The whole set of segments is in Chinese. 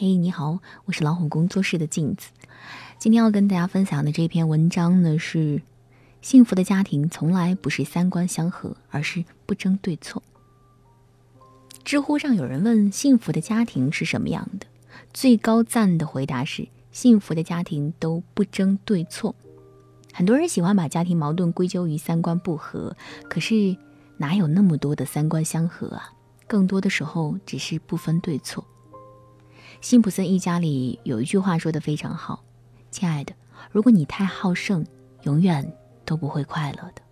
嘿，你好，我是老虎工作室的镜子。今天要跟大家分享的这篇文章呢，是幸福的家庭从来不是三观相合，而是不争对错。知乎上有人问幸福的家庭是什么样的，最高赞的回答是幸福的家庭都不争对错。很多人喜欢把家庭矛盾归咎于三观不合，可是哪有那么多的三观相合啊？更多的时候只是不分对错。辛普森一家里有一句话说的非常好：“亲爱的，如果你太好胜，永远都不会快乐的。”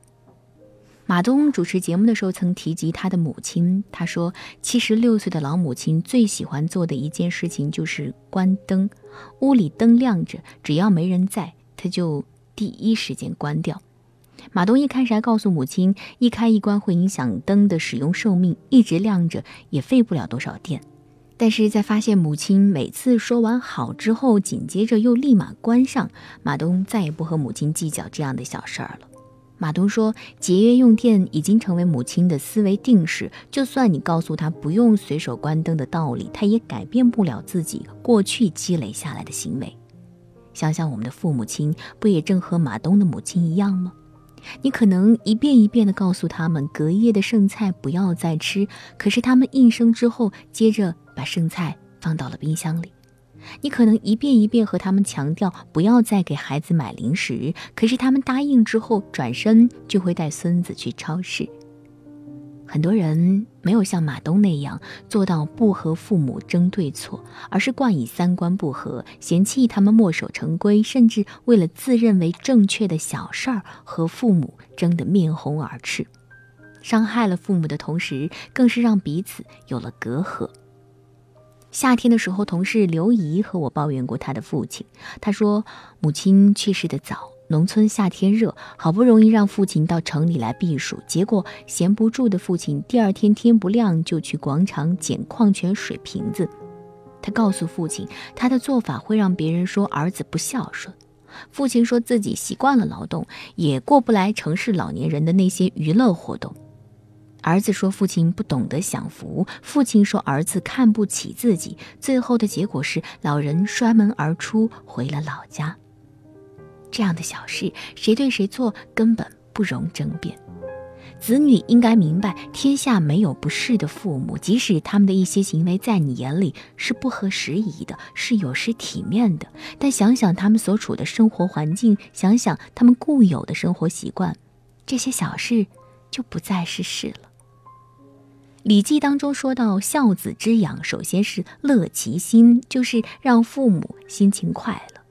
马东主持节目的时候曾提及他的母亲，他说：“七十六岁的老母亲最喜欢做的一件事情就是关灯，屋里灯亮着，只要没人在，他就第一时间关掉。”马东一开始还告诉母亲，一开一关会影响灯的使用寿命，一直亮着也费不了多少电。但是在发现母亲每次说完好之后，紧接着又立马关上，马东再也不和母亲计较这样的小事儿了。马东说，节约用电已经成为母亲的思维定式，就算你告诉他不用随手关灯的道理，他也改变不了自己过去积累下来的行为。想想我们的父母亲，不也正和马东的母亲一样吗？你可能一遍一遍地告诉他们隔夜的剩菜不要再吃，可是他们应声之后，接着。把剩菜放到了冰箱里，你可能一遍一遍和他们强调不要再给孩子买零食，可是他们答应之后，转身就会带孙子去超市。很多人没有像马东那样做到不和父母争对错，而是冠以三观不合，嫌弃他们墨守成规，甚至为了自认为正确的小事儿和父母争得面红耳赤，伤害了父母的同时，更是让彼此有了隔阂。夏天的时候，同事刘姨和我抱怨过她的父亲。她说，母亲去世的早，农村夏天热，好不容易让父亲到城里来避暑，结果闲不住的父亲第二天天不亮就去广场捡矿泉水瓶子。他告诉父亲，他的做法会让别人说儿子不孝顺。父亲说自己习惯了劳动，也过不来城市老年人的那些娱乐活动。儿子说父亲不懂得享福，父亲说儿子看不起自己，最后的结果是老人摔门而出，回了老家。这样的小事，谁对谁错根本不容争辩。子女应该明白，天下没有不是的父母，即使他们的一些行为在你眼里是不合时宜的，是有失体面的，但想想他们所处的生活环境，想想他们固有的生活习惯，这些小事就不再是事了。《礼记》当中说到，孝子之养，首先是乐其心，就是让父母心情快乐。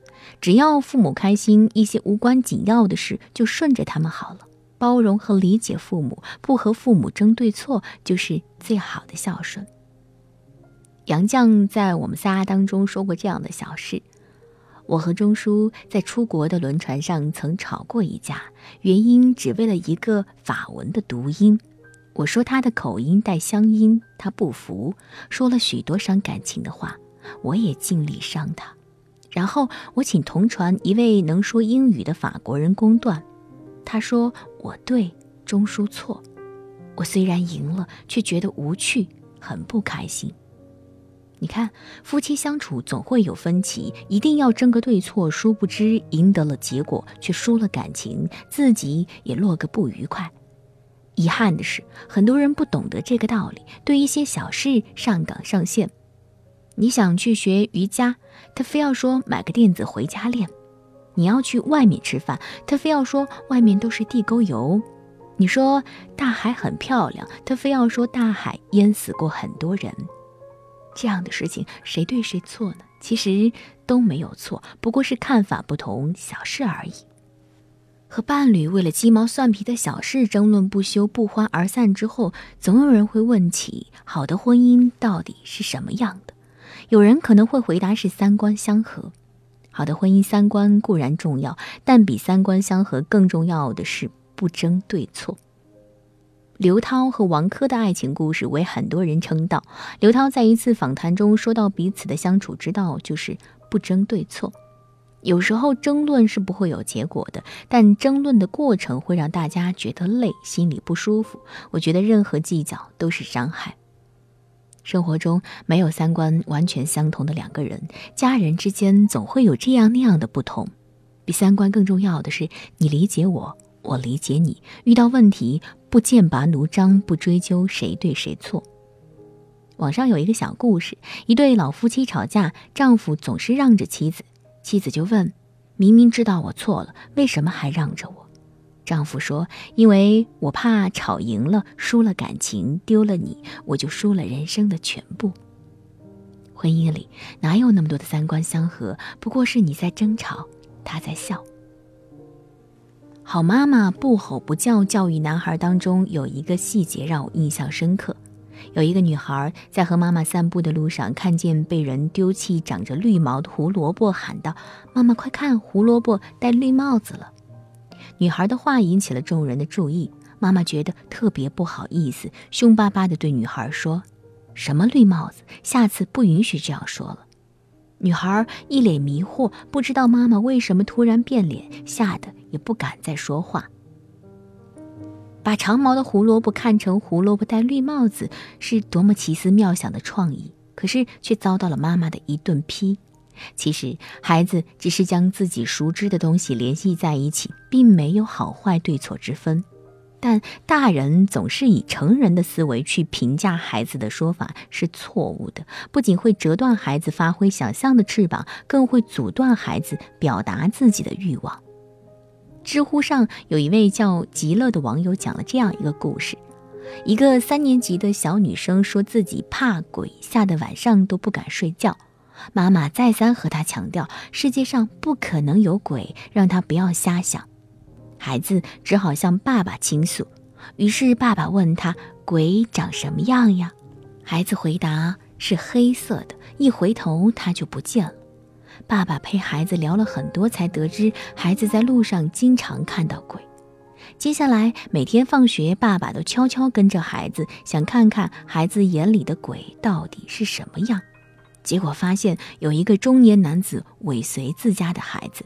只要父母开心，一些无关紧要的事就顺着他们好了。包容和理解父母，不和父母争对错，就是最好的孝顺。杨绛在我们仨当中说过这样的小事：我和钟书在出国的轮船上曾吵过一架，原因只为了一个法文的读音。我说他的口音带乡音，他不服，说了许多伤感情的话，我也尽力伤他。然后我请同船一位能说英语的法国人公断，他说我对，钟书错。我虽然赢了，却觉得无趣，很不开心。你看，夫妻相处总会有分歧，一定要争个对错，殊不知赢得了结果，却输了感情，自己也落个不愉快。遗憾的是，很多人不懂得这个道理，对一些小事上纲上线。你想去学瑜伽，他非要说买个垫子回家练；你要去外面吃饭，他非要说外面都是地沟油；你说大海很漂亮，他非要说大海淹死过很多人。这样的事情，谁对谁错呢？其实都没有错，不过是看法不同，小事而已。和伴侣为了鸡毛蒜皮的小事争论不休、不欢而散之后，总有人会问起：好的婚姻到底是什么样的？有人可能会回答是三观相合。好的婚姻三观固然重要，但比三观相合更重要的是不争对错。刘涛和王珂的爱情故事为很多人称道。刘涛在一次访谈中说到，彼此的相处之道就是不争对错。有时候争论是不会有结果的，但争论的过程会让大家觉得累，心里不舒服。我觉得任何计较都是伤害。生活中没有三观完全相同的两个人，家人之间总会有这样那样的不同。比三观更重要的是，你理解我，我理解你。遇到问题，不剑拔弩张，不追究谁对谁错。网上有一个小故事：一对老夫妻吵架，丈夫总是让着妻子，妻子就问：“明明知道我错了，为什么还让着我？”丈夫说：“因为我怕吵赢了，输了感情，丢了你，我就输了人生的全部。”婚姻里哪有那么多的三观相合？不过是你在争吵。他在笑。好妈妈不吼不叫教育男孩当中有一个细节让我印象深刻。有一个女孩在和妈妈散步的路上，看见被人丢弃长着绿毛的胡萝卜，喊道：“妈妈，快看，胡萝卜戴绿帽子了！”女孩的话引起了众人的注意，妈妈觉得特别不好意思，凶巴巴地对女孩说：“什么绿帽子？下次不允许这样说了。”女孩一脸迷惑，不知道妈妈为什么突然变脸，吓得也不敢再说话。把长毛的胡萝卜看成胡萝卜戴绿帽子，是多么奇思妙想的创意！可是却遭到了妈妈的一顿批。其实，孩子只是将自己熟知的东西联系在一起，并没有好坏对错之分。但大人总是以成人的思维去评价孩子的说法是错误的，不仅会折断孩子发挥想象的翅膀，更会阻断孩子表达自己的欲望。知乎上有一位叫极乐的网友讲了这样一个故事：一个三年级的小女生说自己怕鬼，吓得晚上都不敢睡觉。妈妈再三和她强调，世界上不可能有鬼，让她不要瞎想。孩子只好向爸爸倾诉，于是爸爸问他：“鬼长什么样呀？”孩子回答：“是黑色的，一回头他就不见了。”爸爸陪孩子聊了很多，才得知孩子在路上经常看到鬼。接下来每天放学，爸爸都悄悄跟着孩子，想看看孩子眼里的鬼到底是什么样。结果发现有一个中年男子尾随自家的孩子，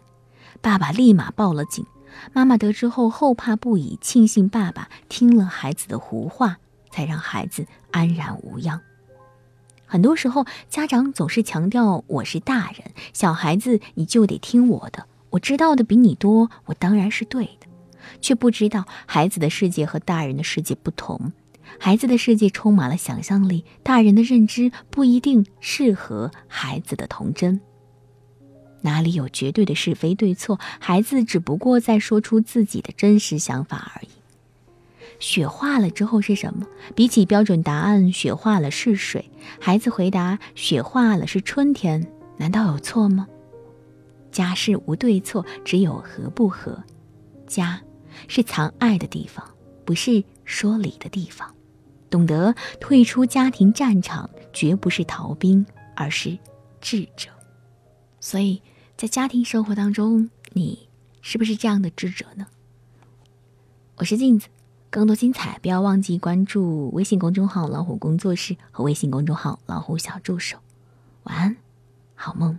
爸爸立马报了警。妈妈得知后后怕不已，庆幸爸爸听了孩子的胡话，才让孩子安然无恙。很多时候，家长总是强调我是大人，小孩子你就得听我的，我知道的比你多，我当然是对的，却不知道孩子的世界和大人的世界不同，孩子的世界充满了想象力，大人的认知不一定适合孩子的童真。哪里有绝对的是非对错？孩子只不过在说出自己的真实想法而已。雪化了之后是什么？比起标准答案，雪化了是水。孩子回答：雪化了是春天。难道有错吗？家事无对错，只有合不合。家是藏爱的地方，不是说理的地方。懂得退出家庭战场，绝不是逃兵，而是智者。所以在家庭生活当中，你是不是这样的智者呢？我是镜子，更多精彩不要忘记关注微信公众号“老虎工作室”和微信公众号“老虎小助手”。晚安，好梦。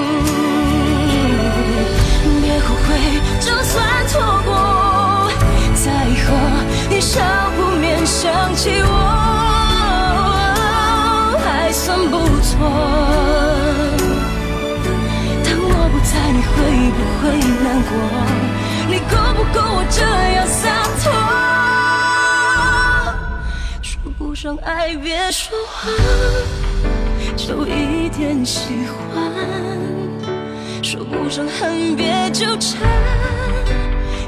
起我，还算不错。当我不在，你会不会难过？你够不够我这样洒脱？说不上爱，别说谎，就一点喜欢。说不上恨，别纠缠，